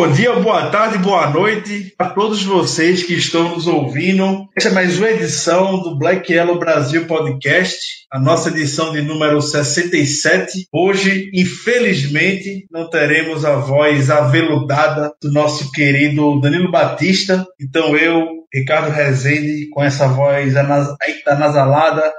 Bom dia, boa tarde, boa noite a todos vocês que estão nos ouvindo. Esta é mais uma edição do Black Yellow Brasil Podcast, a nossa edição de número 67. Hoje, infelizmente, não teremos a voz aveludada do nosso querido Danilo Batista. Então eu, Ricardo Rezende, com essa voz anas- anasalada,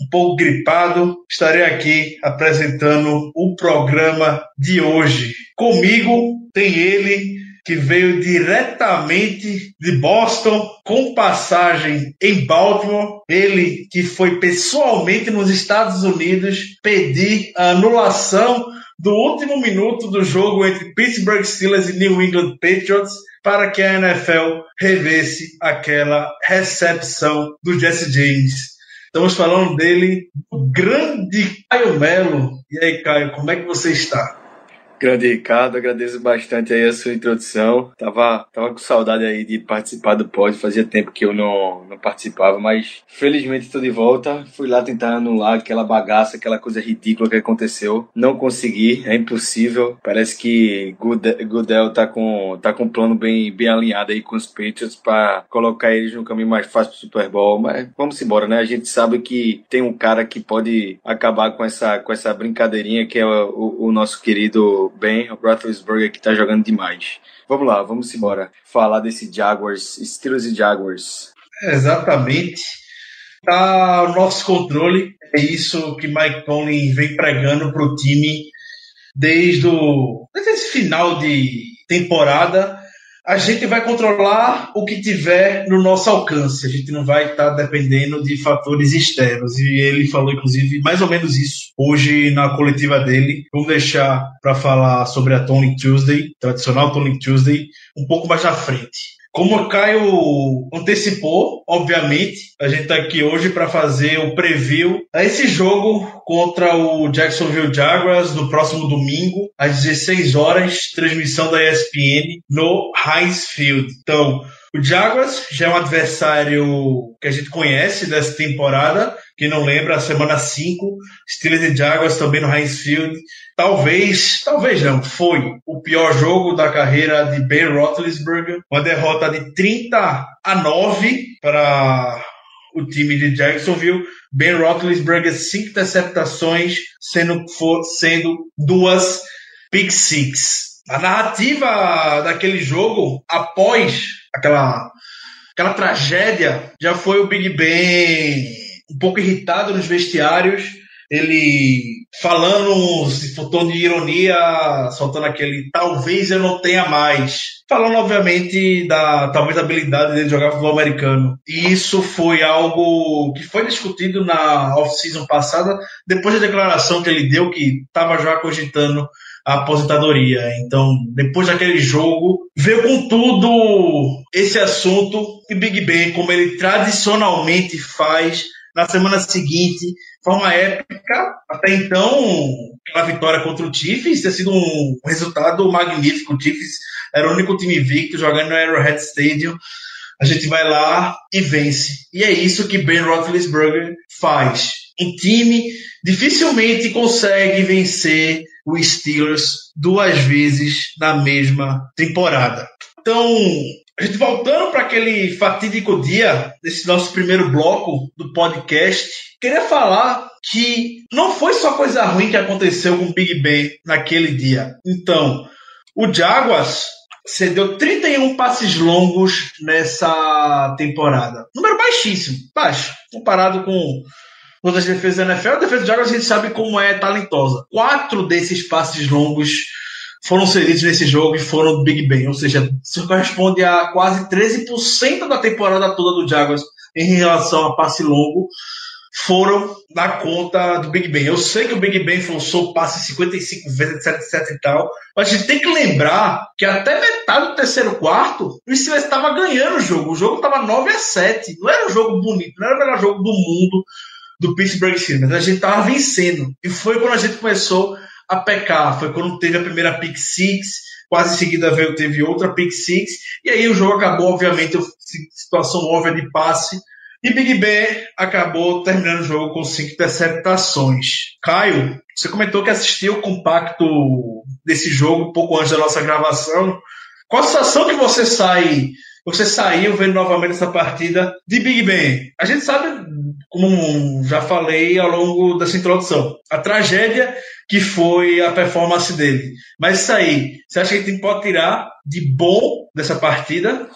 um pouco gripado, estarei aqui apresentando o programa de hoje. Comigo tem ele que veio diretamente de Boston com passagem em Baltimore, ele que foi pessoalmente nos Estados Unidos pedir a anulação do último minuto do jogo entre Pittsburgh Steelers e New England Patriots para que a NFL revesse aquela recepção do Jesse James. Estamos falando dele, o grande Caio Melo. E aí, Caio, como é que você está? Grande Ricardo, agradeço bastante aí a sua introdução. Tava, tava com saudade aí de participar do pod, fazia tempo que eu não, não participava, mas felizmente estou de volta. Fui lá tentar anular aquela bagaça, aquela coisa ridícula que aconteceu. Não consegui, é impossível. Parece que Goode- Goodell tá com, tá com um plano bem, bem alinhado aí com os Patriots para colocar eles no caminho mais fácil pro Super Bowl. Mas vamos embora, né? A gente sabe que tem um cara que pode acabar com essa, com essa brincadeirinha que é o, o- o nosso querido Ben Roethlisberger que tá jogando demais. Vamos lá, vamos embora. Falar desse Jaguars, Steelers e Jaguars. Exatamente. Está ao nosso controle. É isso que Mike Tomlin vem pregando para o time desde, o, desde esse final de temporada. A gente vai controlar o que tiver no nosso alcance. A gente não vai estar dependendo de fatores externos. E ele falou, inclusive, mais ou menos isso hoje na coletiva dele. Vamos deixar para falar sobre a Tony Tuesday, tradicional Tony Tuesday, um pouco mais na frente. Como o Caio antecipou, obviamente, a gente está aqui hoje para fazer o preview a esse jogo contra o Jacksonville Jaguars no próximo domingo, às 16 horas, transmissão da ESPN no Heinz Field. Então, o Jaguars já é um adversário que a gente conhece dessa temporada, quem não lembra, semana 5, Steelers e Jaguars também no Heinz Field. Talvez, talvez não, foi o pior jogo da carreira de Ben Roethlisberger, uma derrota de 30 a 9 para o time de Jacksonville. Ben Roethlisberger, cinco interceptações, sendo, sendo duas pick six. A narrativa daquele jogo, após aquela, aquela tragédia, já foi o Big Ben um pouco irritado nos vestiários, ele falando, se for tom de ironia, soltando aquele talvez eu não tenha mais. Falando, obviamente, da talvez da habilidade dele jogar futebol americano. E isso foi algo que foi discutido na off-season passada, depois da declaração que ele deu, que estava já cogitando a aposentadoria. Então, depois daquele jogo, veio com tudo esse assunto e Big Ben, como ele tradicionalmente faz na semana seguinte, forma épica. Até então, aquela vitória contra o Chiefs ter sido um resultado magnífico. O Chiefs era o único time invicto jogando no Arrowhead Stadium. A gente vai lá e vence. E é isso que Ben Roethlisberger faz. Um time dificilmente consegue vencer os Steelers duas vezes na mesma temporada. Então, a gente voltando para aquele fatídico dia desse nosso primeiro bloco do podcast, queria falar que não foi só coisa ruim que aconteceu com o Big Ben naquele dia. Então, o Jaguars cedeu 31 passes longos nessa temporada. Número baixíssimo, baixo, comparado com outras defesas da NFL. A defesa do Jaguars a gente sabe como é talentosa. Quatro desses passes longos foram cedidos nesse jogo e foram do Big Ben, ou seja, isso corresponde a quase 13% da temporada toda do Jaguars em relação a passe longo. foram na conta do Big Ben. Eu sei que o Big Ben forçou passe 55 vezes, etc, etc e tal, mas a gente tem que lembrar que até metade do terceiro quarto, o Steelers estava ganhando o jogo. O jogo estava 9 a 7. Não era um jogo bonito, não era o melhor jogo do mundo do Pittsburgh Steelers. A gente estava vencendo. E foi quando a gente começou a pecar. Foi quando teve a primeira pick six, quase em seguida veio, teve outra pick six, e aí o jogo acabou, obviamente, situação óbvia de passe e Big Ben acabou terminando o jogo com cinco interceptações. Caio, você comentou que assistiu o compacto desse jogo pouco antes da nossa gravação. Qual a sensação que você sai, você saiu vendo novamente essa partida de Big Ben? A gente sabe, como já falei ao longo dessa introdução, a tragédia que foi a performance dele. Mas isso aí, você acha que a gente pode tirar de bom dessa partida?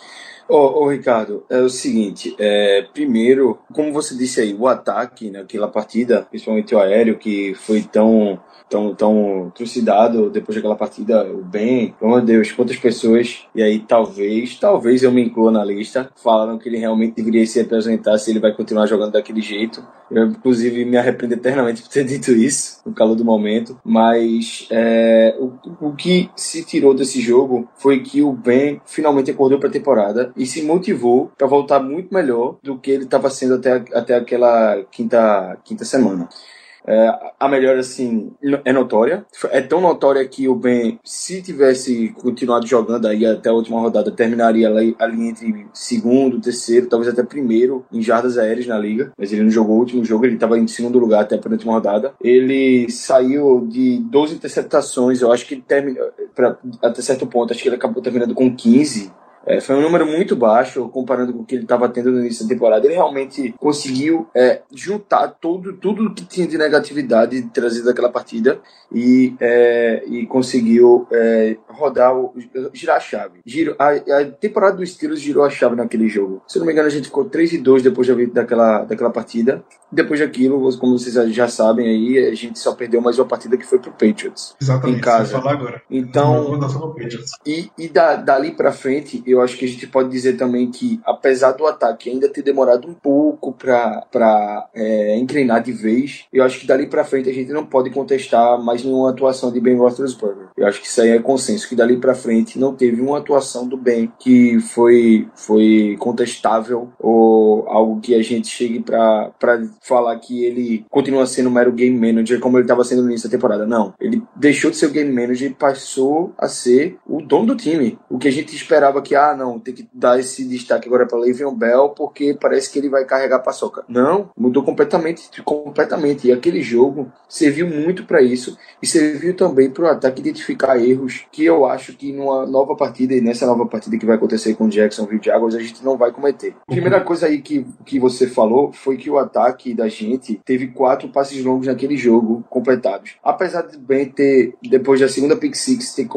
Ô, ô, Ricardo, é o seguinte, é, primeiro, como você disse aí, o ataque naquela partida, principalmente o aéreo, que foi tão tão, tão trucidado depois daquela partida, o Ben, pelo amor de Deus, quantas pessoas, e aí talvez, talvez eu me inclua na lista, falaram que ele realmente deveria se apresentar se ele vai continuar jogando daquele jeito. Eu, inclusive, me arrependo eternamente por ter dito isso no calor do momento, mas é, o, o que se tirou desse jogo foi que o Ben finalmente acordou para a temporada e se motivou para voltar muito melhor do que ele estava sendo até, até aquela quinta, quinta semana. É, a melhora, assim, é notória. É tão notória que o Ben, se tivesse continuado jogando aí até a última rodada, terminaria ali, ali entre segundo, terceiro, talvez até primeiro em jardas aéreas na liga. Mas ele não jogou o último jogo, ele estava em segundo lugar até a última rodada. Ele saiu de 12 interceptações, eu acho que termina, pra, até certo ponto, acho que ele acabou terminando com 15 é, foi um número muito baixo comparando com o que ele estava tendo no início da temporada. Ele realmente conseguiu é, juntar tudo, tudo que tinha de negatividade trazido daquela partida e, é, e conseguiu é, rodar, o, girar a chave. Giro, a, a, temporada dos Steelers girou a chave naquele jogo. Se não me engano, a gente ficou 3 e 2 depois daquela, daquela partida. Depois daquilo, como vocês já sabem aí, a gente só perdeu mais uma partida que foi pro Patriots. Exatamente, em casa. falar agora. Então, e, e da, dali para frente, eu acho que a gente pode dizer também que, apesar do ataque ainda ter demorado um pouco para é, engrenar de vez, eu acho que dali para frente a gente não pode contestar mais nenhuma atuação de Ben Roethlisberger. Eu acho que isso aí é consenso, que dali para frente não teve uma atuação do Ben que foi, foi contestável ou algo que a gente chegue para falar que ele continua sendo um mero game manager como ele estava sendo no início da temporada. Não. Ele deixou de ser o game manager e passou a ser o dono do time. O que a gente esperava que, ah, não, tem que dar esse destaque agora para Le'Veon Bell porque parece que ele vai carregar a paçoca. Não, mudou completamente, completamente. E aquele jogo serviu muito para isso e serviu também para o ataque identificar erros que eu acho que numa nova partida e nessa nova partida que vai acontecer com o Jacksonville Jaguars a gente não vai cometer. A primeira coisa aí que, que você falou foi que o ataque da gente teve quatro passes longos naquele jogo completados. Apesar de bem ter, depois da segunda pick six, ter,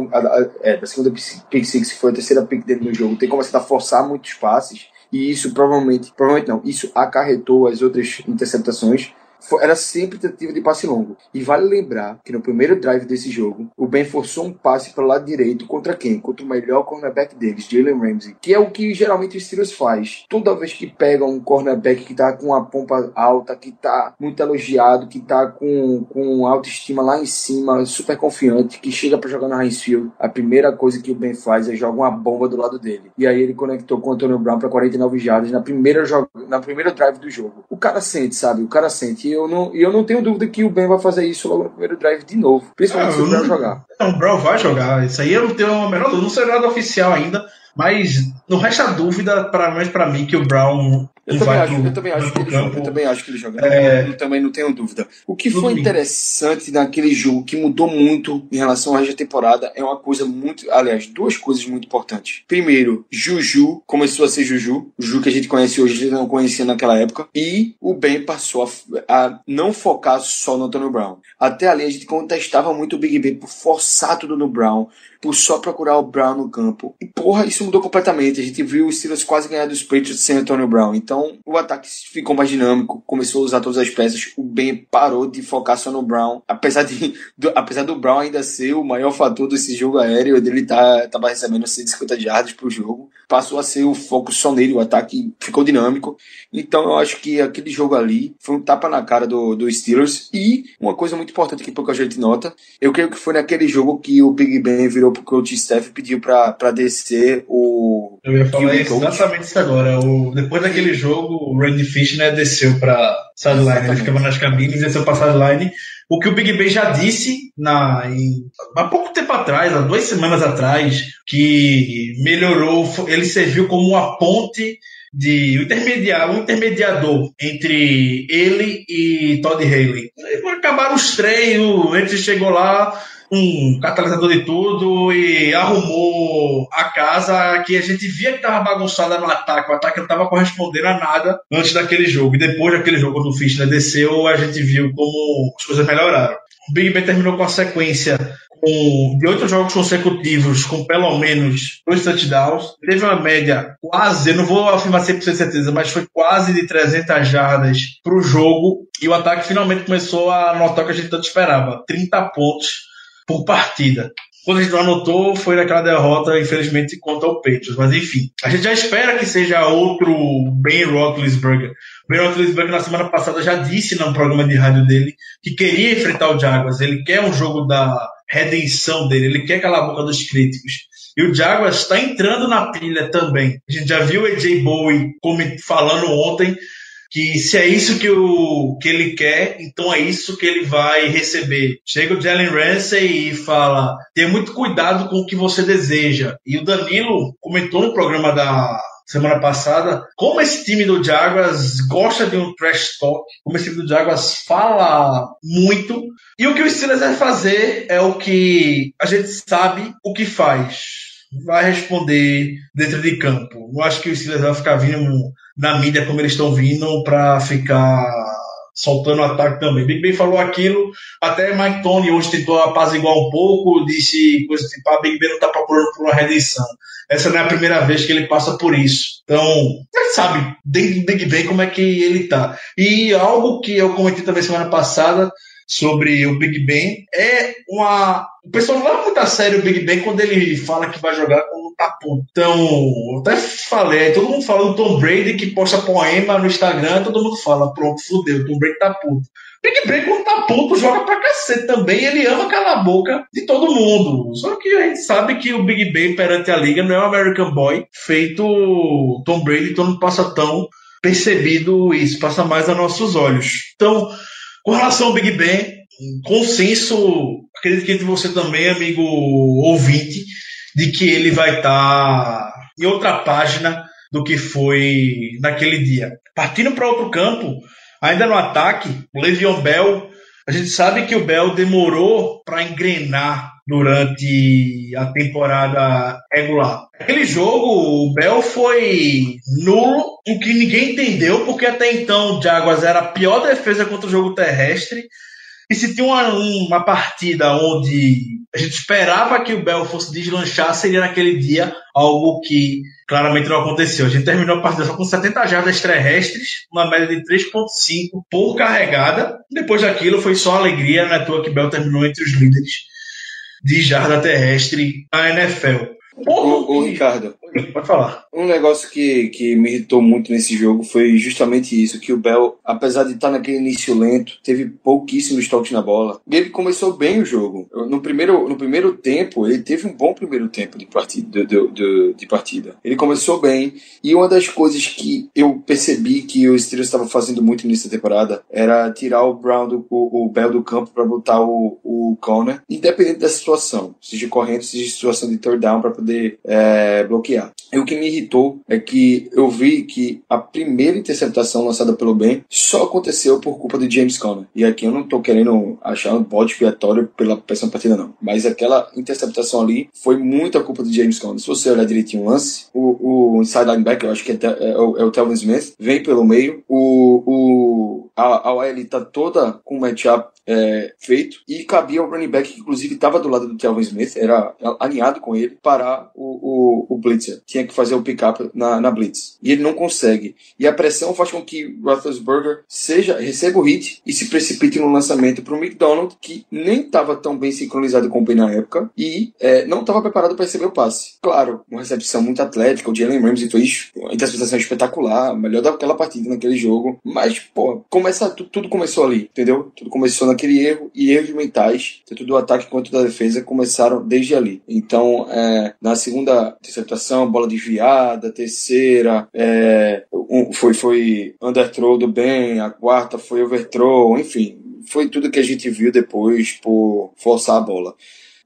é, da segunda pick six, que foi a terceira pick dele no jogo, ter começado a forçar muitos passes, e isso provavelmente, provavelmente não, isso acarretou as outras interceptações era sempre tentativa de passe longo. E vale lembrar que no primeiro drive desse jogo, o Ben forçou um passe para o lado direito contra quem? Contra o melhor cornerback deles, Jalen Ramsey, que é o que geralmente o Steelers faz. Toda vez que pega um cornerback que tá com a pompa alta, que tá muito elogiado, que tá com, com autoestima lá em cima, super confiante, que chega para jogar no Heinz Field, a primeira coisa que o Ben faz é jogar uma bomba do lado dele. E aí ele conectou com o Antonio Brown para 49 jardas na primeira, na primeira drive do jogo. O cara sente, sabe? O cara sente eu não, eu não tenho dúvida que o Ben vai fazer isso logo no primeiro drive de novo. Principalmente ah, se o Brown jogar. Não, o Brown vai jogar. Isso aí eu não tenho a menor dúvida. Não sei nada oficial ainda. Mas não resta dúvida, para mais para mim, que o Brown eu também, acho, pro, eu, também acho que ele joga, eu também acho que ele joga. É... Eu também não tenho dúvida. O que foi interessante naquele jogo, que mudou muito em relação à resto da temporada, é uma coisa muito. Aliás, duas coisas muito importantes. Primeiro, Juju começou a ser Juju. O Juju que a gente conhece hoje, a gente não conhecia naquela época. E o Ben passou a, a não focar só no Antônio Brown. Até ali a gente contestava muito o Big Ben por forçar tudo no Brown por só procurar o Brown no campo. E porra, isso mudou completamente. A gente viu os Steelers quase ganhar dos Patriots sem Antonio Brown. Então o ataque ficou mais dinâmico, começou a usar todas as peças. O Ben parou de focar só no Brown. Apesar, de, do, apesar do Brown ainda ser o maior fator desse jogo aéreo, ele tá, tava recebendo 150 jardas pro jogo. Passou a ser o foco só nele, o ataque ficou dinâmico. Então eu acho que aquele jogo ali foi um tapa na cara do, do Steelers. E uma coisa muito importante que pouca gente nota, eu creio que foi naquele jogo que o Big Ben virou pro coach Steph pediu pra, pra descer o. Eu ia falar exatamente isso agora. O, depois daquele jogo, o Randy Fish né, desceu pra sideline. Ele ficava nas cabines, desceu pra sideline. O que o Big Ben já disse na, em, há pouco tempo atrás, há duas semanas atrás, que melhorou, ele serviu como uma ponte de intermediário, um intermediador entre ele e Todd Haley. Acabaram os treinos, ele chegou lá, um catalisador de tudo e arrumou a casa que a gente via que estava bagunçada no ataque. O ataque não estava correspondendo a nada antes daquele jogo. E depois daquele jogo, quando o Fischner desceu, a gente viu como as coisas melhoraram. O Big Ben terminou com a sequência com, de oito jogos consecutivos com pelo menos dois touchdowns. Teve uma média quase, eu não vou afirmar 100% de certeza, mas foi quase de 300 jardas para o jogo. E o ataque finalmente começou a notar o que a gente tanto esperava: 30 pontos por partida. Quando a gente não anotou, foi naquela derrota, infelizmente, contra o Patriots. Mas enfim, a gente já espera que seja outro Ben Roethlisberger. Ben Roethlisberger, na semana passada, já disse no programa de rádio dele que queria enfrentar o Jaguars. Ele quer um jogo da redenção dele, ele quer calar a boca dos críticos. E o Jaguars está entrando na pilha também. A gente já viu o AJ Bowie falando ontem que se é isso que, o, que ele quer, então é isso que ele vai receber. Chega o Jalen Ramsey e fala: tenha muito cuidado com o que você deseja. E o Danilo comentou no programa da semana passada como esse time do Jaguars gosta de um trash talk, como esse time do Jaguars fala muito. E o que o Steelers vai fazer é o que a gente sabe o que faz vai responder dentro de campo. Não acho que o Steelers vai ficar vindo na mídia como eles estão vindo para ficar soltando ataque também. Big Ben falou aquilo, até Mike Tony hoje tentou apaziguar um pouco, disse coisa tipo, ah, Big Ben não está procurando por uma redenção. Essa não é a primeira vez que ele passa por isso. Então, ele sabe, Big Ben, como é que ele tá. E algo que eu comentei também semana passada, sobre o Big Ben é uma. O pessoal não leva muito a sério o Big Ben quando ele fala que vai jogar com o Tapu. Então, eu até falei, todo mundo fala do Tom Brady que posta poema no Instagram, todo mundo fala, pronto, fudeu, Tom Brady tá puto. Big Ben, quando tá puto, joga pra cacete também. Ele ama calar a boca de todo mundo. Só que a gente sabe que o Big Ben perante a liga não é um American Boy feito Tom Brady, todo mundo passa tão percebido isso, passa mais a nossos olhos. Então, com relação ao Big Ben, consenso, acredito que você também, amigo ouvinte, de que ele vai estar tá em outra página do que foi naquele dia. Partindo para outro campo, ainda no ataque, o Le'Veon Bell, a gente sabe que o Bell demorou para engrenar durante a temporada regular. Aquele jogo, o Bell foi nulo, o que ninguém entendeu, porque até então o Jaguars era a pior defesa contra o jogo terrestre. E se tinha uma, uma partida onde a gente esperava que o Bell fosse deslanchar, seria naquele dia algo que claramente não aconteceu. A gente terminou a partida só com 70 jardas terrestres, uma média de 3.5 por carregada. Depois daquilo foi só alegria, na é toa que Bell terminou entre os líderes de jarda terrestre na NFL. Ô, Ricardo, pode falar. Um negócio que, que me irritou muito nesse jogo foi justamente isso, que o Bell, apesar de estar naquele início lento, teve pouquíssimos toques na bola. Ele começou bem o jogo. No primeiro, no primeiro tempo, ele teve um bom primeiro tempo de partida, de, de, de partida. Ele começou bem, e uma das coisas que eu percebi que o Steelers estava fazendo muito nessa temporada era tirar o Brown, do, o, o Bell do campo para botar o, o Connor, independente da situação, seja correndo, seja situação de third down para poder é, bloquear. E o que me irritou é que eu vi que a primeira interceptação lançada pelo Ben só aconteceu por culpa de James Conner. E aqui eu não tô querendo achar um bode expiatório pela essa partida, não. Mas aquela interceptação ali foi muita culpa de James Conner. Se você olhar direitinho o lance, o, o inside linebacker, eu acho que é, é, o, é o Telvin Smith, vem pelo meio. O, o a, a OL tá toda com o matchup é, feito e cabia ao running back que inclusive estava do lado do Kelvin Smith, era alinhado com ele, parar o, o, o blitzer. Tinha que fazer o pick-up na, na blitz. E ele não consegue. E a pressão faz com que Roethlisberger seja, receba o hit e se precipite no lançamento para o McDonald, que nem estava tão bem sincronizado com o P na época e é, não estava preparado para receber o passe. Claro, uma recepção muito atlética, o Jalen Ramsey fez uma interceptação espetacular, melhor daquela partida naquele jogo, mas, pô, começa, tudo, tudo começou ali, entendeu? Tudo começou naquele erro e erros mentais, tanto do ataque quanto da defesa, começaram desde ali. Então, é, na segunda interceptação, bola desviada, terceira, é, um, foi, foi underthrow do Ben, a quarta foi overthrow, enfim, foi tudo que a gente viu depois por forçar a bola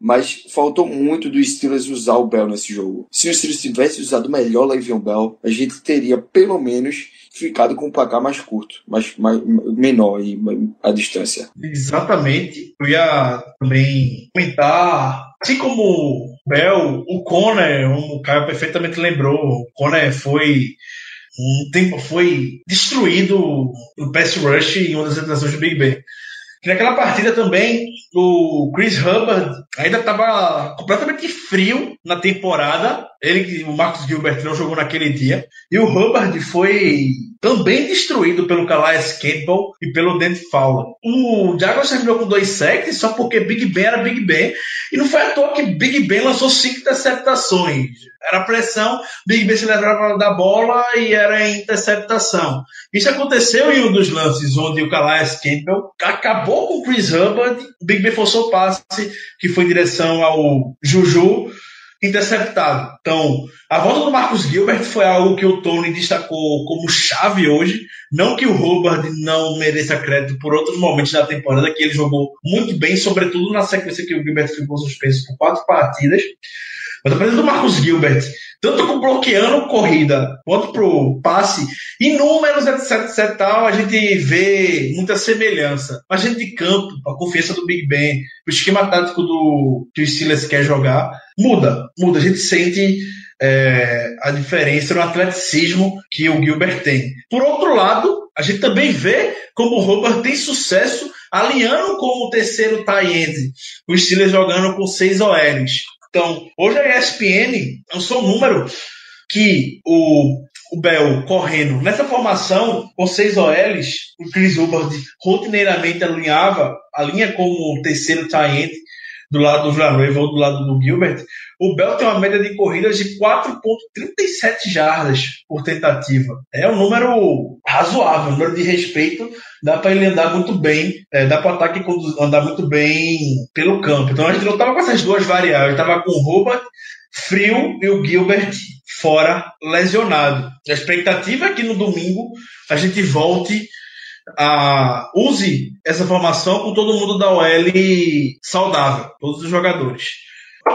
mas faltou muito do Steelers usar o Bell nesse jogo. Se o Steelers tivesse usado melhor Le'Veon Bell, a gente teria pelo menos ficado com um placar mais curto, mais, mais menor e a distância. Exatamente. Eu ia também comentar, assim como o Bell, o Conner, o Caio perfeitamente lembrou, o Conner foi um tempo foi destruído no pass rush em uma das atrações do Big Ben. Que naquela partida também o Chris Hubbard ainda estava completamente frio na temporada. Ele, o Marcos Gilbert não jogou naquele dia. E o Hubbard foi também destruído pelo Calais Campbell e pelo Dante Fowler. O Jaguars terminou com dois sacks só porque Big Ben era Big Ben. E não foi à toa que Big Ben lançou cinco interceptações. Era pressão, Big Ben se levava da bola e era interceptação. Isso aconteceu em um dos lances onde o Calais Campbell acabou com o Chris Hubbard, Big Ben forçou passe que foi em direção ao Juju interceptado. Então, a volta do Marcos Gilbert foi algo que o Tony destacou como chave hoje. Não que o Hubbard não mereça crédito por outros momentos da temporada, que ele jogou muito bem, sobretudo na sequência que o Gilbert ficou suspenso por quatro partidas. Mas a presença do Marcos Gilbert, tanto com bloqueando corrida quanto pro passe, em números, etc, etc, tal, a gente vê muita semelhança. A gente de campo, a confiança do Big Ben, o esquema tático do que o Steelers quer jogar, muda, muda. A gente sente é, a diferença no atleticismo que o Gilbert tem. Por outro lado, a gente também vê como o Robert tem sucesso alinhando com o terceiro tie end, o Steelers jogando com seis OLs. Então, hoje a ESPN lançou um número que o, o Bell correndo. Nessa formação, com seis OLs, o Chris Hubbard rotineiramente alinhava, alinha como terceiro tie do lado do Villanueva ou do lado do Gilbert, o Bell tem uma média de corridas de 4,37 jardas por tentativa. É um número razoável, um número de respeito. Dá para ele andar muito bem, é, dá para o ataque andar muito bem pelo campo. Então a gente não estava com essas duas variáveis, estava com o Robert frio e o Gilbert fora lesionado. A expectativa é que no domingo a gente volte a use essa formação com todo mundo da OL saudável, todos os jogadores.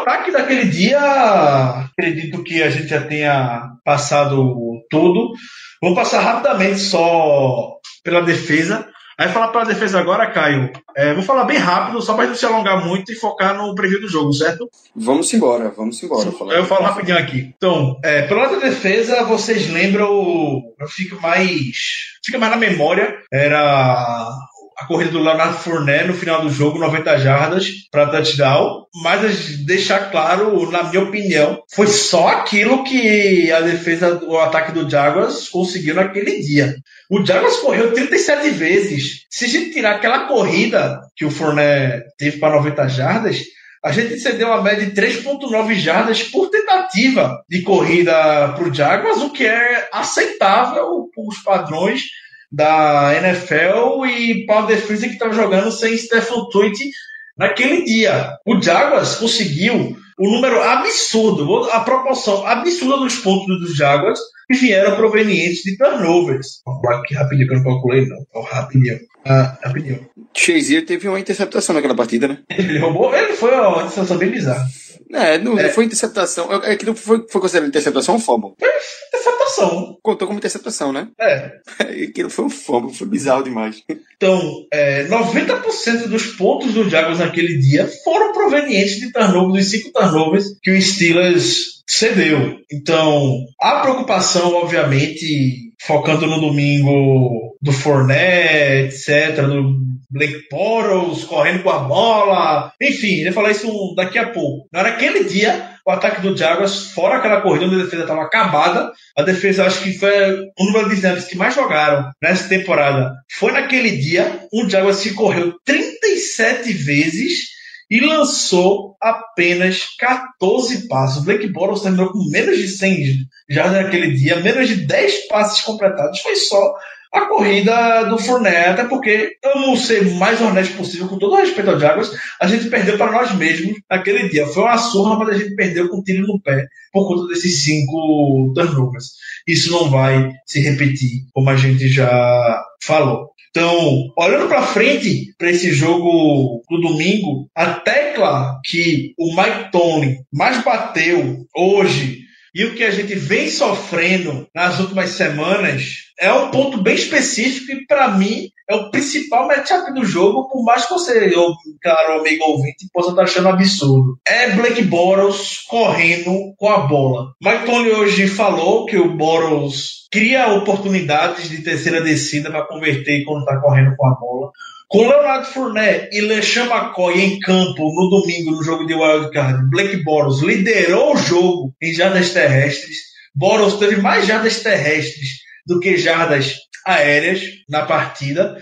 Ataque daquele dia, acredito que a gente já tenha passado tudo. Vamos passar rapidamente só pela defesa. Aí falar pela defesa agora, Caio. É, vou falar bem rápido, só para não se alongar muito e focar no preview do jogo, certo? Vamos embora, vamos embora. Eu falo rapidinho aqui. Então, é, pelo lado da defesa, vocês lembram, eu fico mais, fica mais na memória, era a corrida do Leonardo Fournette no final do jogo, 90 jardas para touchdown. Mas deixar claro, na minha opinião, foi só aquilo que a defesa, o ataque do Jaguars conseguiu naquele dia. O Jaguars correu 37 vezes. Se a gente tirar aquela corrida que o Fournette teve para 90 jardas, a gente cedeu uma média de 3,9 jardas por tentativa de corrida para o Jaguars, o que é aceitável os padrões da NFL e para a defesa que estava jogando sem Stephen Tweet naquele dia. O Jaguars conseguiu o número absurdo, a proporção absurda dos pontos dos Jaguars que vieram provenientes de turnovers. Aqui rapidinho que eu não calculei, não. Rapidinho. Ah, rapidinho. Shazier teve uma interceptação naquela partida, né? Ele roubou, ele foi uma interceptação bem bizarra. É, não, é. foi interceptação. É que não foi, foi considerado interceptação ou fumble? Interceptação interceptação. Contou como interceptação, né? É. Aquilo foi um fombo, foi bizarro demais. Então, é, 90% dos pontos do Jaguars naquele dia foram provenientes de turnovers, dos cinco turnovers que o Steelers cedeu. Então, a preocupação, obviamente, focando no domingo do Fournette, etc., do Blake Bortles correndo com a bola, enfim, ele vai falar isso daqui a pouco. Naquele dia, o ataque do Jaguars, fora aquela corrida onde a defesa estava acabada, a defesa acho que foi um de snaps que mais jogaram nessa temporada. Foi naquele dia, o Jaguars se correu 37 vezes e lançou apenas 14 passos. O Blake Bortles terminou com menos de 100 já naquele dia, menos de 10 passes completados. Foi só a corrida do Fournette, até porque eu ser mais honesto possível, com todo o respeito ao Jaguars, a gente perdeu para nós mesmos naquele dia. Foi uma surra, mas a gente perdeu com o tiro no pé por conta desses cinco turnovers. Isso não vai se repetir, como a gente já falou. Então, olhando para frente para esse jogo do domingo, a tecla que o Mike Tony mais bateu hoje e o que a gente vem sofrendo nas últimas semanas é um ponto bem específico e, para mim, é o principal matchup do jogo, por mais que você, eu, claro, amigo ouvinte, possa estar achando absurdo. É Blake Boros correndo com a bola. Mike Tony hoje falou que o Boros cria oportunidades de terceira descida para converter quando está correndo com a bola. Com Leonardo Fournette e LeSean McCoy em campo no domingo no jogo de wildcard, Blake Boros liderou o jogo em jardas terrestres. Boros teve mais jardas terrestres do que jardas aéreas na partida.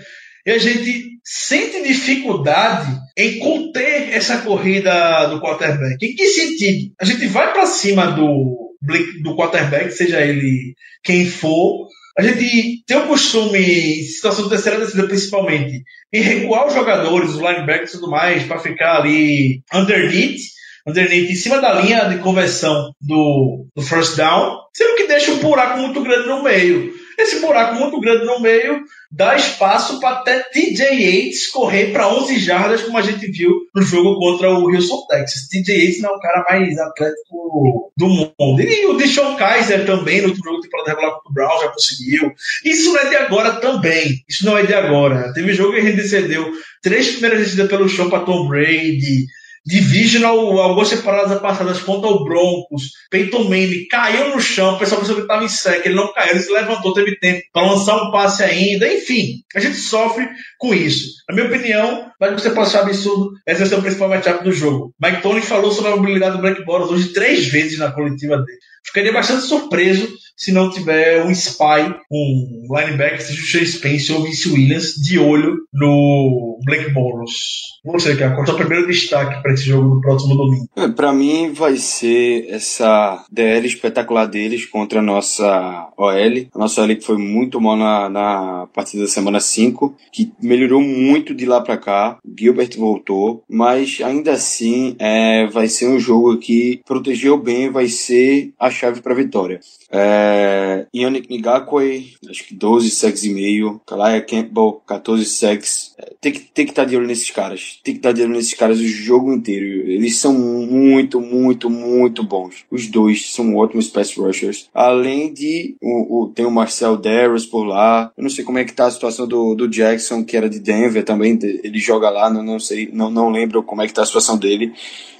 E a gente sente dificuldade em conter essa corrida do quarterback. Em que sentido? A gente vai para cima do, do quarterback, seja ele quem for, a gente tem o costume, em situação de terceira descida principalmente, em recuar os jogadores, os linebackers e tudo mais, para ficar ali underneath, underneath, em cima da linha de conversão do, do first down, sendo que deixa um buraco muito grande no meio. Esse buraco muito grande no meio dá espaço para até TJ Yates correr para 11 jardas, como a gente viu no jogo contra o Houston Texas. TJ Yates não é o cara mais atlético do mundo. E o Deshaun Kaiser também, no último jogo de temporada regular contra o Brown, já conseguiu. Isso não é de agora também. Isso não é de agora. Teve jogo que a gente cedeu três primeiras descidas pelo chão para Tom Brady. Divisional, algumas temporadas passadas contra o Broncos, Peyton Manning caiu no chão, o pessoal pensou que estava em sec, ele não caiu, ele se levantou, teve tempo para lançar um passe ainda, enfim, a gente sofre com isso. Na minha opinião, mas você pode achar absurdo, esse vai ser o principal matchup do jogo. Mike Tony falou sobre a mobilidade do Black Boros hoje três vezes na coletiva dele. Ficaria bastante surpreso se não tiver um spy, um linebacker, seja o Shea Spence ou Vince Williams, de olho no Black Boros. Você, cara, qual é o primeiro destaque para esse jogo no próximo domingo? É, para mim vai ser essa DL espetacular deles contra a nossa OL. A nossa OL que foi muito mal na, na partida da semana 5, que melhorou muito de lá para cá. Gilbert voltou, mas ainda assim é, vai ser um jogo que protegeu bem, vai ser a chave para vitória. É, Yannick Ngakwe, acho que 12 sacks e meio. Kalaya Campbell, 14 sacks. É, tem que tem que estar tá de olho nesses caras. Tem que estar tá de olho nesses caras o jogo inteiro. Eles são muito, muito, muito bons. Os dois são ótimos pass rushers. Além de o, o tem o Marcel Darris por lá. Eu não sei como é que tá a situação do, do Jackson, que era de Denver também. Ele joga lá, não, não sei, não, não lembro como é que tá a situação dele.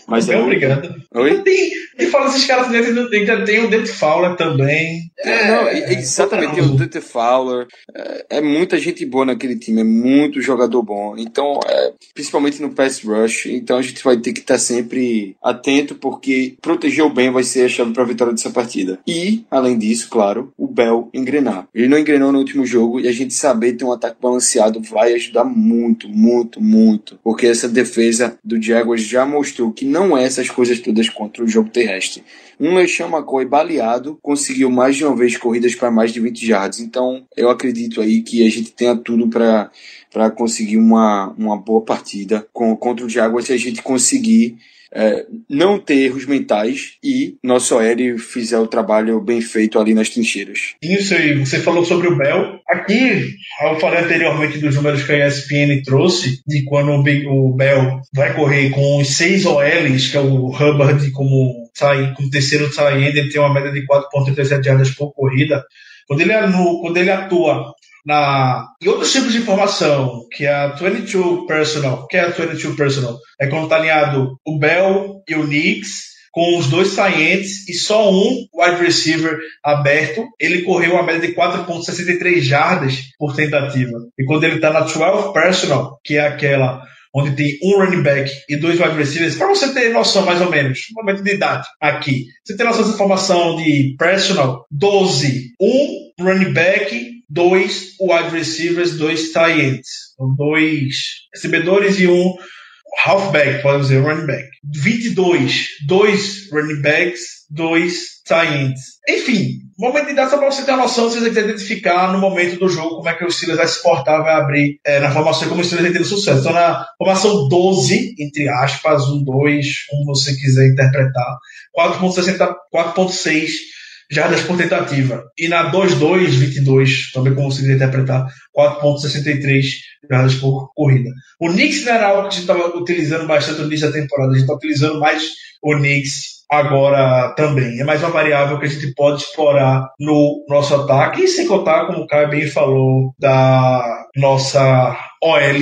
Mas é obrigado. Oi? Tem, tem fala esses caras dentro, tem, tem o Dante Fowler também. É, não, exatamente, tem o Dante Fowler. É, é, muita gente boa naquele time, é muito jogador bom. Então, é, principalmente no pass rush. Então a gente vai ter que estar tá sempre atento, porque proteger o bem vai ser a chave para a vitória dessa partida. E, além disso, claro, o Bell engrenar. Ele não engrenou no último jogo e a gente saber ter um ataque balanceado vai ajudar muito, muito, muito. Porque essa defesa do Jaguars já mostrou que não é essas coisas todas contra o jogo terrestre. Um LeSean McCoy baleado conseguiu mais de uma vez corridas para mais de 20 jardas. Então, eu acredito aí que a gente tenha tudo para para conseguir uma, uma boa partida com, contra o Jaguars se a gente conseguir é, não ter erros mentais e nosso aéreo fizer o trabalho bem feito ali nas trincheiras. Isso aí, você falou sobre o Bell. Aqui, eu falei anteriormente dos números que a ESPN trouxe, de quando o Bell vai correr com os seis OLs, que é o Hubbard como sai, como terceiro tie ele tem uma média de 4.37 jardas por corrida. Quando ele, quando ele atua na, em outros tipos de informação, que é a 22 Personal, que é a 22 Personal, é quando está alinhado o Bell e o Knicks, com os dois saientes e só um wide receiver aberto, ele correu uma média de 4.63 jardas por tentativa. E quando ele está na 12 Personal, que é aquela onde tem um running back e dois wide receivers, para você ter noção mais ou menos, um momento de idade aqui. Você tem noção dessa informação de personal, 12, um running back, dois wide receivers, dois tight ends. Dois recebedores e um halfback, podemos dizer, running back. 22, dois running backs, dois tight ends. Enfim, momento de idade só para você ter uma noção, se você quiser identificar no momento do jogo como é que o Steelers vai se portar, vai abrir é, na formação como o Steelers vai sucesso. Então, na formação 12, entre aspas, um, dois, como você quiser interpretar, 4.60, 4.6 jardas por tentativa. E na 2-2, 22, também como você quiser interpretar, 4.63 jardas por corrida. O Knicks não era algo que a gente estava utilizando bastante no início da temporada, a gente está utilizando mais o Knicks agora também. É mais uma variável que a gente pode explorar no nosso ataque, e sem contar, como o Caio bem falou, da nossa OL,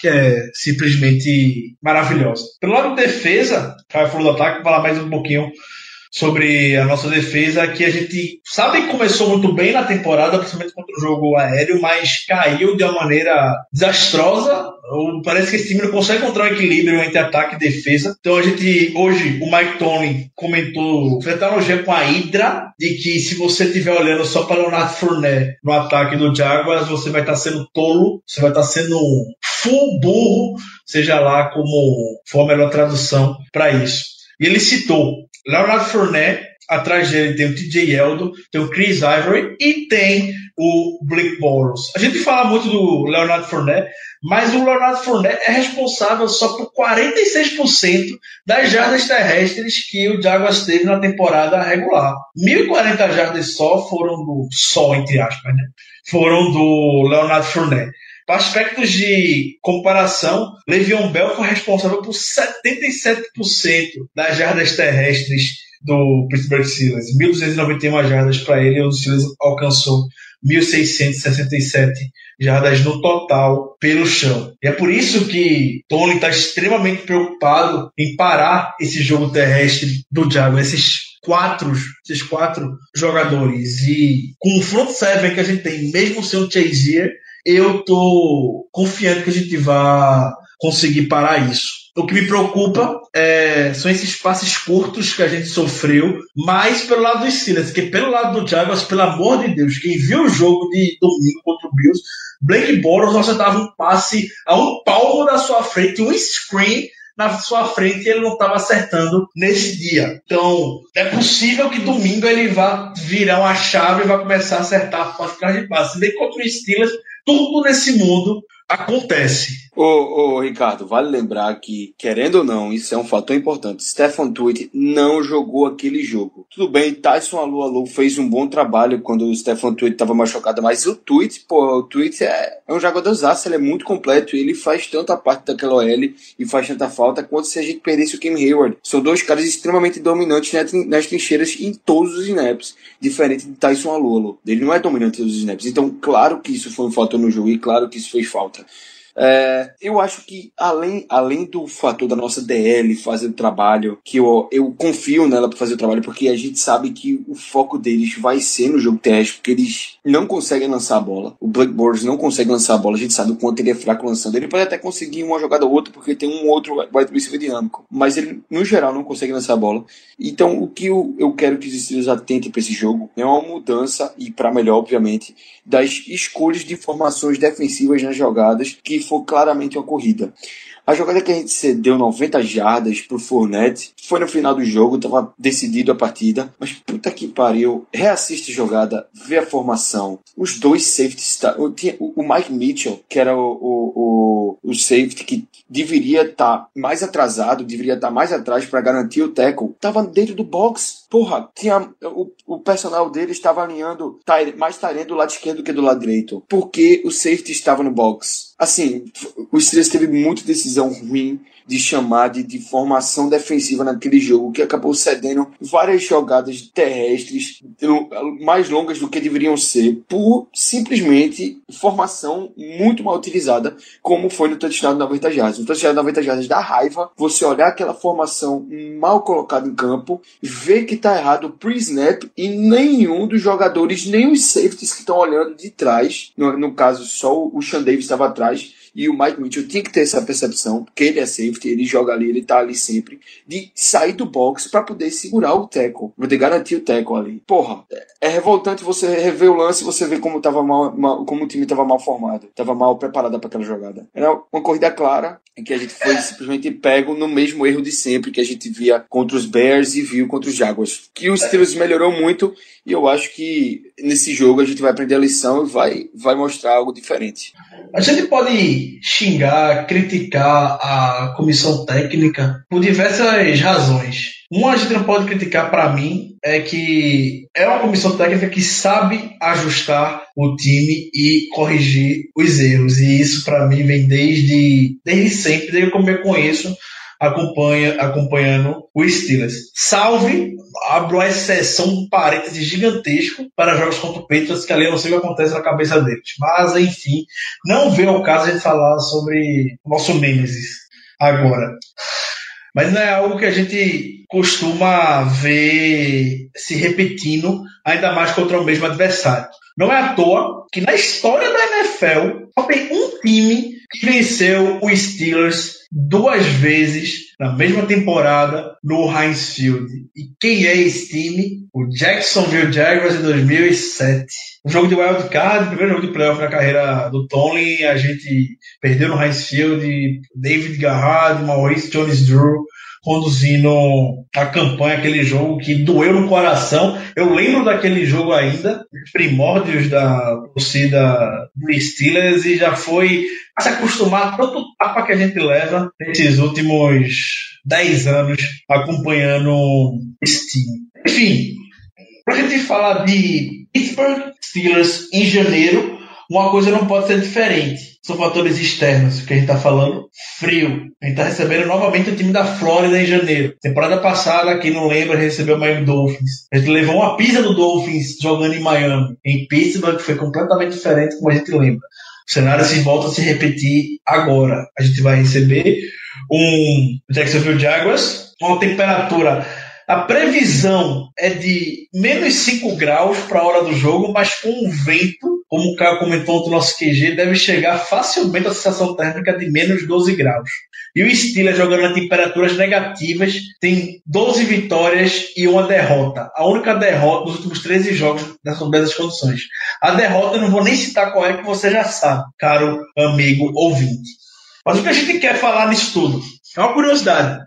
que é simplesmente maravilhosa. Pelo lado de defesa, Caio falou do ataque, vou falar mais um pouquinho sobre a nossa defesa, que a gente sabe que começou muito bem na temporada, principalmente contra o jogo aéreo, mas caiu de uma maneira desastrosa. Parece que esse time não consegue encontrar um equilíbrio entre ataque e defesa. Então a gente, hoje, o Mike Tony comentou, fez analogia com a Hydra, de que se você estiver olhando só para o Leonardo Fournette no ataque do Jaguars, você vai estar sendo tolo, você vai estar sendo full burro, seja lá como for a melhor tradução para isso. E ele citou Leonardo Fournette, atrás dele tem o TJ Eldo, tem o Chris Ivory e tem o Blake Boros. A gente fala muito do Leonardo Fournette, mas o Leonardo Fournette é responsável só por 46% das jardas terrestres que o Jaguars teve na temporada regular. 1.040 jardas só foram do só entre aspas, né? Foram do Leonardo Fournette. Para aspectos de comparação, Le'Veon Bell foi responsável por 77% das jardas terrestres do Pittsburgh Steelers. 1.291 jardas para ele o Steelers alcançou 1.667 jardas no total pelo chão. E é por isso que Tony está extremamente preocupado em parar esse jogo terrestre do Jaguars, esses quatro, esses quatro jogadores. E com o front seven que a gente tem, mesmo sem o Chazier, eu tô confiante que a gente vai conseguir parar isso. O que me preocupa é, são esses passes curtos que a gente sofreu, mais pelo lado dos Steelers, que pelo lado do Jaguars, pelo amor de Deus, quem viu o jogo de domingo contra o Bills, Blake Bortles acertava um passe a um palmo da sua frente, um screen na sua frente e ele não estava acertando nesse dia. Então, é possível que domingo ele vá virar uma chave e vá começar a acertar passe atrás de passe. Contra o Steelers, tudo nesse mundo acontece. Ô, ô, Ricardo, vale lembrar que, querendo ou não, isso é um fator importante. Stefan Tweet não jogou aquele jogo. Tudo bem, Tyson Alu Alu fez um bom trabalho quando o Stefan Tweet estava machucado, mas o Tweet, pô, o Tweet é, é um jogador zaço, ele é muito completo e ele faz tanta parte daquela OL e faz tanta falta quanto se a gente perdesse o Kim Hayward. São dois caras extremamente dominantes nas trincheiras em todos os snaps, diferente de Tyson Alu Alu. Ele não é dominante nos snaps. Então, claro que isso foi um fator no jogo e claro que isso fez falta. É, eu acho que além, além do fator da nossa DL fazer o trabalho, que eu, eu confio nela para fazer o trabalho, porque a gente sabe que o foco deles vai ser no jogo terrestre, porque eles não conseguem lançar a bola. O Blackboards não consegue lançar a bola, a gente sabe o quanto ele é fraco lançando. Ele pode até conseguir uma jogada ou outra, porque tem um outro wide receiver dinâmico, mas ele, no geral, não consegue lançar a bola. Então, o que eu, eu quero que os Steelers atentem para esse jogo é uma mudança, e para melhor, obviamente, das escolhas de formações defensivas nas jogadas que for claramente uma corrida. A jogada que a gente cedeu 90 jardas pro Fournette foi no final do jogo, tava decidido a partida, mas puta que pariu, reassiste a jogada, vê a formação. Os dois safeties, tá, o, Mike Mitchell, que era o, o, o, safety que deveria estar tá mais atrasado, deveria estar tá mais atrás para garantir o tackle, tava dentro do box. Porra, tinha, o, o personal dele estava alinhando mais tarendo do lado esquerdo do que do lado direito, porque o safety estava no box. Assim, o Steelers teve muita decisão ruim de chamar de, de formação defensiva naquele jogo, que acabou cedendo várias jogadas terrestres mais longas do que deveriam ser, por simplesmente formação muito mal utilizada, como foi no touchdown de 90 jardas. No touchdown de 90 jardas dá raiva você olhar aquela formação mal colocada em campo, ver que tá errado pre-snap e nenhum dos jogadores, nem os safeties que estão olhando de trás, no, no caso só o Sean Davis estava atrás, e o Mike Mitchell tinha que ter essa percepção, porque ele é safety, ele joga ali, ele tá ali sempre, de sair do box para poder segurar o tackle, poder garantir o tackle ali. Porra, é revoltante você rever o lance e você ver como, tava mal, mal, como o time tava mal formado, tava mal preparado para aquela jogada. Era uma corrida clara em que a gente foi simplesmente pego no mesmo erro de sempre que a gente via contra os Bears e viu contra os Jaguars. Que o Steelers melhorou muito e eu acho que nesse jogo a gente vai aprender a lição e vai, vai mostrar algo diferente. A gente pode xingar, criticar a comissão técnica por diversas razões. Uma a gente não pode criticar para mim é que é uma comissão técnica que sabe ajustar o time e corrigir os erros. E isso para mim vem desde, desde sempre, desde que eu conheço acompanha, acompanhando o Steelers. Salve, abro uma exceção, um parêntese gigantesco para jogos contra o Patriots, que ali eu não sei o que acontece na cabeça deles. Mas, enfim, não veio ao caso a gente falar sobre o nosso Nemesis agora. Mas não é algo que a gente costuma ver se repetindo, ainda mais contra o mesmo adversário. Não é à toa que na história da NFL só tem um time que venceu os Steelers duas vezes na mesma temporada no Heinz Field. E quem é esse time? O Jacksonville Jaguars em 2007. Um jogo de wild card, primeiro jogo de playoff na carreira do Tony, a gente perdeu no Heinz Field, David Garrard, Maurice Jones-Drew conduzindo a campanha, aquele jogo que doeu no coração. Eu lembro daquele jogo ainda, primórdios da torcida do Steelers, e já foi a se acostumar tanto tapa que a gente leva nesses últimos 10 anos acompanhando esse time. Enfim, para a gente falar de Pittsburgh Steelers em janeiro, uma coisa não pode ser diferente. São fatores externos que a gente está falando. Frio. A gente está recebendo novamente o time da Flórida em janeiro. Temporada passada, quem não lembra, recebeu o Miami Dolphins. A gente levou uma pizza do Dolphins jogando em Miami. Em Pittsburgh, foi completamente diferente, como a gente lembra. O cenário se volta a se repetir agora. A gente vai receber um Jacksonville Jaguars, uma temperatura a previsão é de menos 5 graus para a hora do jogo, mas com um vento, como o Caio comentou no nosso QG, deve chegar facilmente a sensação térmica de menos 12 graus. E o Steelers jogando a temperaturas negativas tem 12 vitórias e uma derrota. A única derrota dos últimos 13 jogos mesmas condições. A derrota eu não vou nem citar qual é, que você já sabe, caro amigo ouvinte. Mas o que a gente quer falar nisso tudo? É uma curiosidade.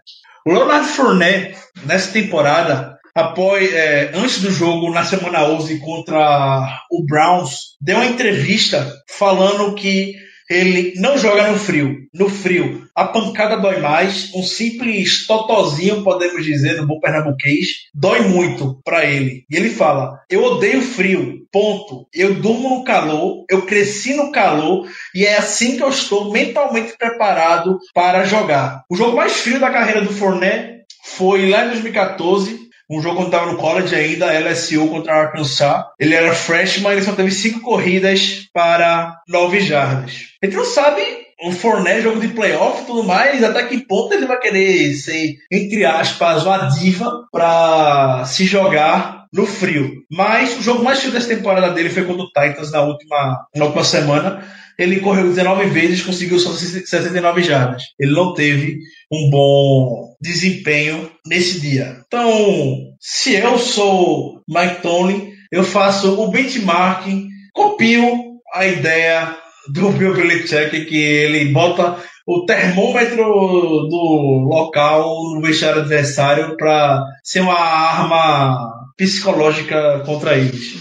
O Leonard Fournette, nessa temporada, após, é, antes do jogo, na semana 11 contra o Browns, deu uma entrevista falando que ele não joga no frio. No frio, a pancada dói mais. Um simples totozinho, podemos dizer, no bom pernambuquês, dói muito para ele. E ele fala: Eu odeio frio. Ponto. Eu durmo no calor, eu cresci no calor e é assim que eu estou mentalmente preparado para jogar. O jogo mais frio da carreira do Fournette foi lá em 2014, um jogo quando estava no college ainda, LSU contra Arkansas. Ele era freshman, ele só teve cinco corridas para nove jardas. A gente não sabe um Forné, jogo de playoff e tudo mais, até que ponto ele vai querer ser, entre aspas, uma diva para se jogar no frio. Mas o jogo mais frio dessa temporada dele foi contra o Titans na última, na última semana ele correu 19 vezes, conseguiu só 69 jardas. Ele não teve um bom desempenho nesse dia. Então, se eu sou Mike Tony, eu faço o benchmarking, copio a ideia do Bill Belichick que ele bota o termômetro do local no vestiário adversário para ser uma arma psicológica contra eles.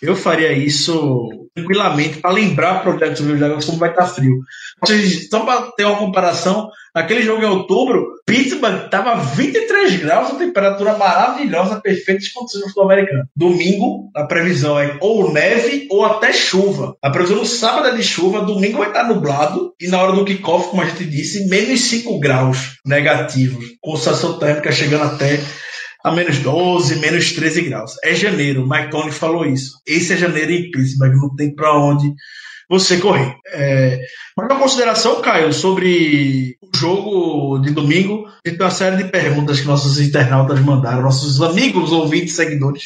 Eu faria isso tranquilamente para lembrar para o Jacksonville Jaguars como vai estar frio. Só para ter uma comparação, aquele jogo em outubro, Pittsburgh estava 23 graus, uma temperatura maravilhosa, perfeita de condições no futebol americano. Domingo, a previsão é ou neve ou até chuva. A previsão no sábado é de chuva, domingo vai estar nublado e na hora do kickoff, como a gente disse, menos 5 graus negativos, com sensação térmica chegando até a menos 12, menos 13 graus. É janeiro, Mike Tony falou isso. Esse é janeiro em Pittsburgh, não tem para onde você correr. É, mas uma consideração, Caio, sobre o jogo de domingo, tem uma série de perguntas que nossos internautas mandaram, nossos amigos, ouvintes, seguidores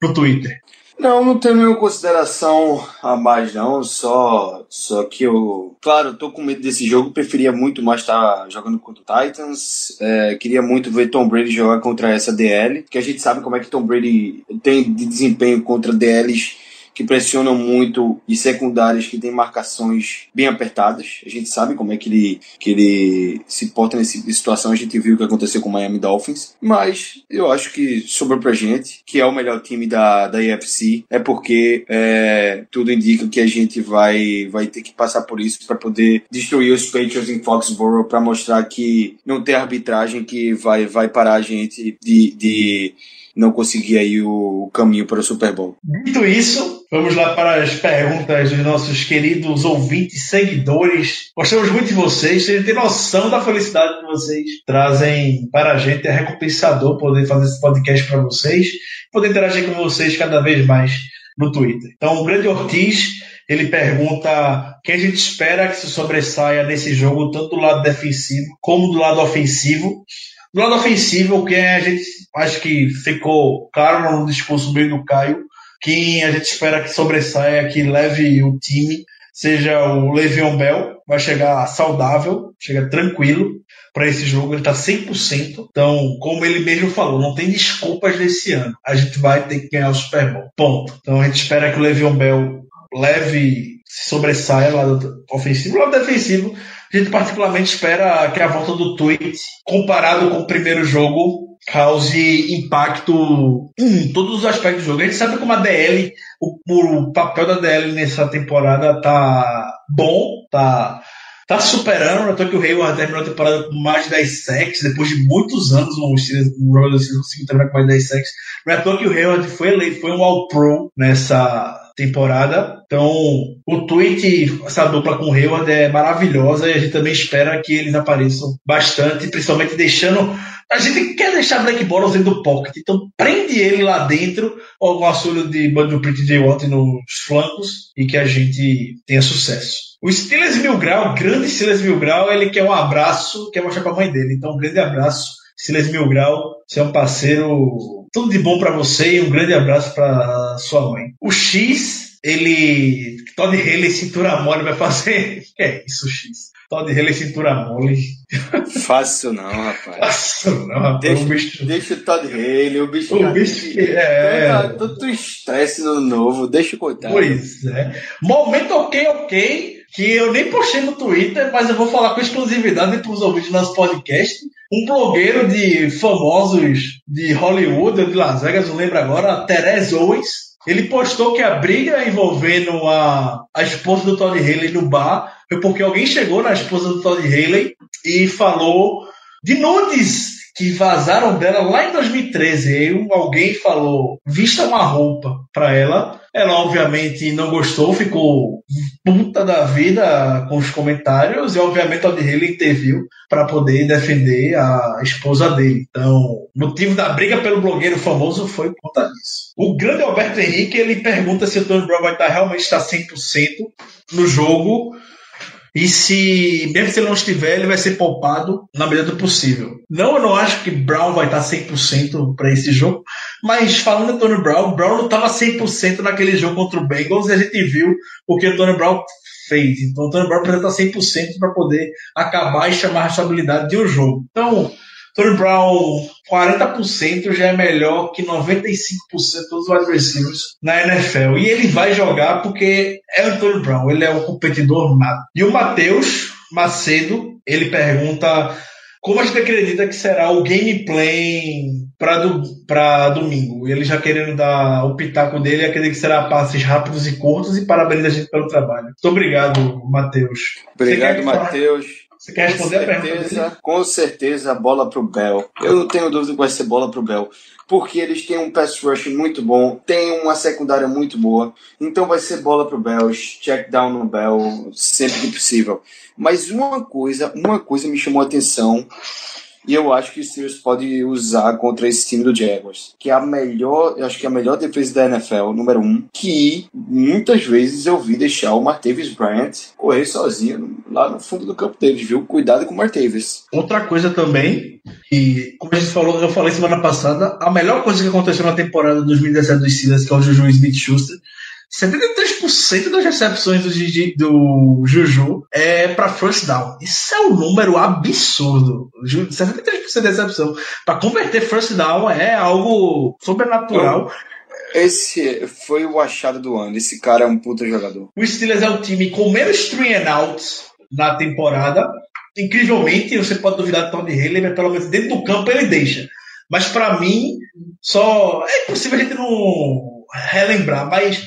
no Twitter. Não, não tenho nenhuma consideração a mais, não. Só, só que eu, claro, tô com medo desse jogo. Preferia muito mais estar jogando contra o Titans. É, queria muito ver Tom Brady jogar contra essa DL, que a gente sabe como é que Tom Brady tem de desempenho contra DLs que pressionam muito e secundárias que têm marcações bem apertadas. A gente sabe como é que ele, que ele se porta nessa situação. A gente viu o que aconteceu com o Miami Dolphins. Mas eu acho que sobrou pra gente, que é o melhor time da, da AFC, é porque é, tudo indica que a gente vai, vai ter que passar por isso para poder destruir os Patriots em Foxborough para mostrar que não tem arbitragem que vai, vai parar a gente de, de não conseguir aí o caminho para o Super Bowl. Dito isso, vamos lá para as perguntas dos nossos queridos ouvintes, seguidores. Gostamos muito de vocês, vocês têm noção da felicidade que vocês trazem para a gente. É recompensador poder fazer esse podcast para vocês, poder interagir com vocês cada vez mais no Twitter. Então, o Grande Ortiz, ele pergunta quem a gente espera que se sobressaia nesse jogo, tanto do lado defensivo como do lado ofensivo. Do lado ofensivo, o que a gente acho que ficou claro no discurso meio do Caio, quem a gente espera que sobressaia, que leve o time, seja o Le'Veon Bell, vai chegar saudável, chega tranquilo para esse jogo, ele está 100%. Então, como ele mesmo falou, não tem desculpas nesse ano. A gente vai ter que ganhar o Super Bowl. Ponto. Então, a gente espera que o Le'Veon Bell leve, se sobressaia lá do ofensivo, lado defensivo a gente particularmente espera que a volta do tweet, comparado com o primeiro jogo, cause impacto em todos os aspectos do jogo. A gente sabe como a DL, o, o papel da DL nessa temporada tá bom, tá tá superando, tô que o Hayward terminou a temporada com mais de 10 sacks, depois de muitos anos no no Royals conseguiu terminar com mais de 10 sacks. Não é à toa que o Hayward foi eleito, foi um All-Pro nessa temporada. Então, o tweet, essa dupla com o Hayward é maravilhosa e a gente também espera que eles apareçam bastante, principalmente deixando. A gente quer deixar Black Bottles dentro do pocket, então prende ele lá dentro, com auxílio de Bundle Pretty J. Watt nos flancos e que a gente tenha sucesso. O Steelers Mil Grau, grande Steelers Mil Grau, ele quer um abraço, quer mostrar pra mãe dele. Então, um grande abraço, Steelers Mil Grau, você é um parceiro tudo de bom para você e um grande abraço para sua mãe. O X, ele. Todd Haley, cintura mole, vai fazer. Que é isso, X? Todd Haley, cintura mole. Fácil não, rapaz. Fácil não, rapaz. Deixa, o bicho. deixa o Todd Haley, o bicho. O bicho que é. Tanto estresse no novo, deixa o coitado. Pois é. Momento ok, ok que eu nem postei no Twitter, mas eu vou falar com exclusividade para os ouvintes do nosso podcast. Um blogueiro de famosos de Hollywood, de Las Vegas, não lembro agora, Therese Owens, ele postou que a briga envolvendo a, a esposa do Todd Haley no bar foi porque alguém chegou na esposa do Todd Haley e falou de nudes que vazaram dela lá em 2013. Aí alguém falou, vista uma roupa para ela. Ela obviamente não gostou, ficou puta da vida com os comentários e obviamente o Haley interviu para poder defender a esposa dele. Então, o motivo da briga pelo blogueiro famoso foi por conta disso. O grande Alberto Henrique, ele pergunta se o Tony Brown vai estar realmente estar 100% no jogo e se, mesmo se ele não estiver, ele vai ser poupado na medida do possível. Não, eu não acho que Brown vai estar 100% para esse jogo, mas falando de Tony Brown, Brown não estava 100% naquele jogo contra o Bengals e a gente viu o que o Tony Brown fez. Então o Tony Brown precisa estar 100% para poder acabar e chamar a responsabilidade de um jogo. Então, Tony Brown, 40% já é melhor que 95% dos wide receivers na NFL. E ele vai jogar porque é o Tony Brown, ele é um competidor nato. E o Matheus Macedo, ele pergunta como a gente acredita que será o gameplay para do, pra domingo. Ele já querendo dar o pitaco dele, acredito que será passes rápidos e curtos e parabéns a gente pelo trabalho. Muito obrigado, Matheus. Obrigado, Matheus. Você quer responder com a pergunta? dele? Com certeza, bola pro Bell. Eu não tenho dúvida que vai ser bola pro Bell. Porque eles têm um pass rush muito bom, tem uma secundária muito boa. Então vai ser bola pro Bell, check down no Bell, sempre que possível. Mas uma coisa, uma coisa me chamou a atenção e eu acho que o Steelers pode usar contra esse time do Jaguars, que é a melhor, eu acho que é a melhor defesa da NFL, número um, que muitas vezes eu vi deixar o Martavis Bryant correr sozinho lá no fundo do campo deles, viu? Cuidado com o Martavis. Outra coisa também, que, como a gente falou, eu falei semana passada, a melhor coisa que aconteceu na temporada 2017 dos Steelers, que é o Juju Smith-Schuster, 73% das recepções do, Gigi- do Juju é para first down. Isso é um número absurdo. Ju- 73% de recepção. Para converter first down é algo sobrenatural. Esse foi o achado do ano. Esse cara é um puta jogador. O Steelers é o time com menos three and outs na temporada. Incrivelmente, você pode duvidar do Todd Haley, mas pelo menos dentro do campo ele deixa. Mas para mim, só é impossível a gente não relembrar. Mas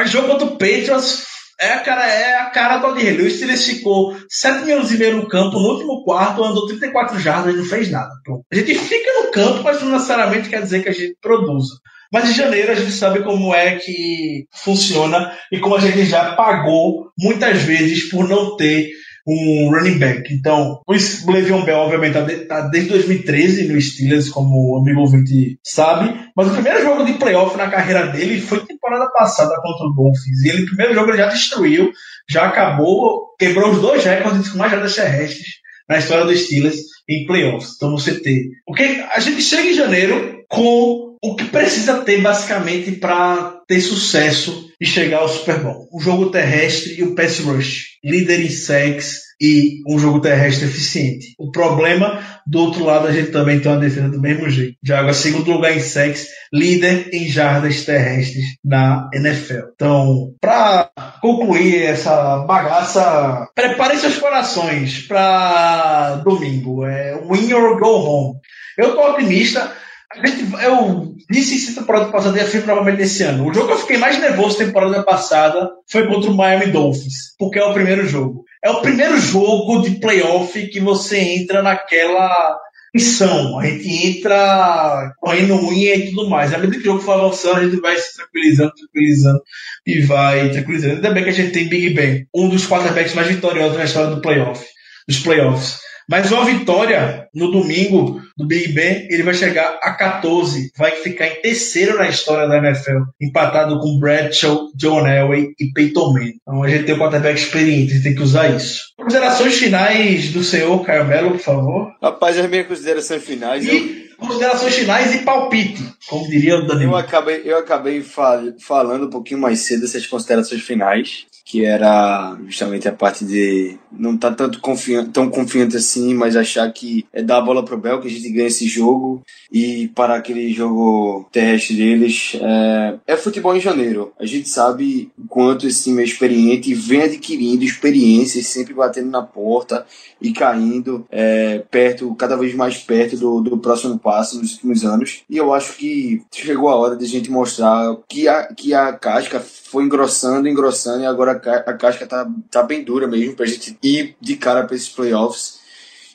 o jogo contra o Patriots é a cara, é a cara do Haley. O Steelers ficou 7 minutos e meio no campo, no último quarto, andou 34 jardas e não fez nada. Pronto. A gente fica no campo, mas não necessariamente quer dizer que a gente produza. Mas em janeiro a gente sabe como é que funciona e como a gente já pagou muitas vezes por não ter um running back. Então, o Le'Veon Bell, obviamente, está tá desde 2013 no Steelers, como o amigo ouvinte sabe, mas o primeiro jogo de playoff na carreira dele foi temporada passada contra o Dolphins. E ele, primeiro jogo, ele já destruiu, já acabou, quebrou os dois recordes com mais jardas terrestres na história dos Steelers em playoffs. Então você ter. Porque a gente chega em janeiro com o que precisa ter basicamente para ter sucesso e chegar ao Super Bowl. O jogo terrestre e o pass rush. Líder em sacks e um jogo terrestre eficiente. O problema, do outro lado, a gente também tem uma defesa do mesmo jeito. Jaguars, segundo lugar em sacks, líder em jardas terrestres na NFL. Então, para concluir essa bagaça, preparem seus corações para domingo. É win or go home. Eu tô otimista. A gente, eu disse isso temporada passada e afirmo novamente esse ano. O jogo que eu fiquei mais nervoso temporada passada foi contra o Miami Dolphins, porque é o primeiro jogo. É o primeiro jogo de playoff que você entra naquela missão. A gente entra correndo unha e tudo mais. À medida que o jogo for avançando, a gente vai se tranquilizando, tranquilizando e vai tranquilizando. Ainda bem que a gente tem Big Ben, um dos quarterbacks mais vitoriosos na história do playoff, dos playoffs. Mas uma vitória no domingo do Big Ben, ele vai chegar a 14, vai ficar em terceiro na história da NFL, empatado com Bradshaw, John Elway e Peyton Manning. Então a gente tem um quarterback experiente, a gente tem que usar isso. Considerações finais do senhor Caio Melo, por favor. Rapaz, as minhas considerações finais. eu- E considerações finais e palpite, como diria o Eu Danilo. acabei, eu acabei fal- falando um pouquinho mais cedo essas considerações finais, que era justamente a parte de não estar tanto confiante, tão confiante assim, mas achar que é dar a bola pro Bel que a gente ganha esse jogo e parar aquele jogo terrestre deles. É, é futebol em janeiro. A gente sabe o quanto esse time é experiente vem adquirindo experiências, sempre batendo na porta e caindo é, perto, cada vez mais perto do, do próximo passo nos últimos anos. E eu acho que chegou a hora de a gente mostrar que a, que a casca foi engrossando, engrossando, e agora a, ca- a casca tá, tá bem dura mesmo pra gente ir de cara pra esses playoffs.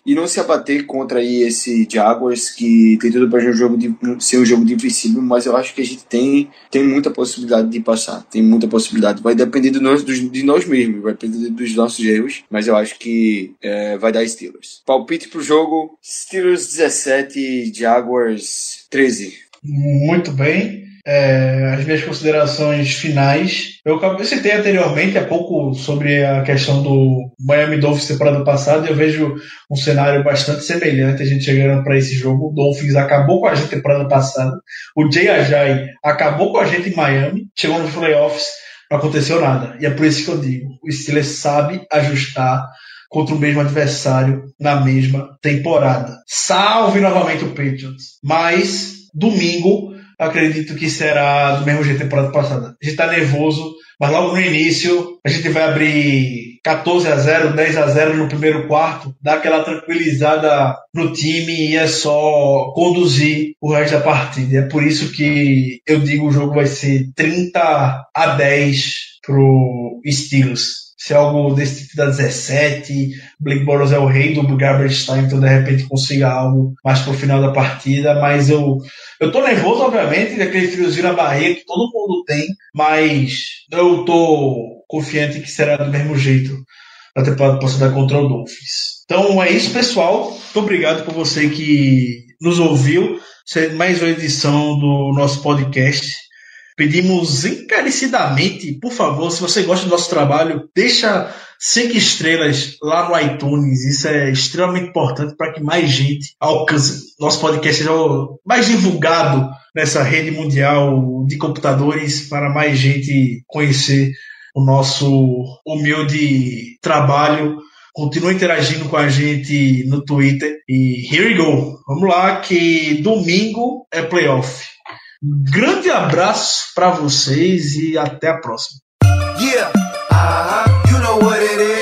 E não se abater contra aí esse Jaguars, que tem tudo para ser um jogo de, ser um jogo dificílimo, mas eu acho que a gente tem, tem muita possibilidade de passar. Tem muita possibilidade. Vai depender do nós, dos- de nós mesmos, vai depender dos nossos erros, mas eu acho que é, vai dar Steelers. Palpite pro jogo: Steelers 17, Jaguars 13. Muito bem. É, as minhas considerações finais. Eu, eu citei anteriormente há pouco sobre a questão do Miami Dolphins temporada passada. Eu vejo um cenário bastante semelhante. A gente chegando para esse jogo. O Dolphins acabou com a gente temporada passada. O Jay Ajay acabou com a gente em Miami. Chegou nos playoffs, não aconteceu nada. E é por isso que eu digo: o Steelers sabe ajustar contra o mesmo adversário na mesma temporada. Salve novamente o Patriots. Mas domingo acredito que será do mesmo jeito da temporada passada. A gente tá nervoso Mas logo no início, a gente vai abrir 14 a 0, 10 a 0 no primeiro quarto, dar aquela tranquilizada no time e é só conduzir o resto da partida. É por isso que eu digo o jogo vai ser 30 a 10 pro Steelers se é algo desse tipo da 17, Blake Boros é o rei do garbage time, então de repente consiga algo mais pro final da partida, mas eu eu tô nervoso, obviamente, daquele friozinho na barriga que todo mundo tem, mas eu tô confiante que será do mesmo jeito na temporada passada contra o Dolphins. Então é isso, pessoal. Muito obrigado por você que nos ouviu. Mais uma edição do nosso podcast. Pedimos encarecidamente, por favor, se você gosta do nosso trabalho, deixa cinco estrelas lá no iTunes. Isso é extremamente importante para que mais gente alcance nosso podcast seja mais divulgado nessa rede mundial de computadores para mais gente conhecer o nosso humilde trabalho. Continua interagindo com a gente no Twitter. E here we go. Vamos lá, que domingo é playoff. Grande abraço para vocês e até a próxima. Yeah, uh -huh. you know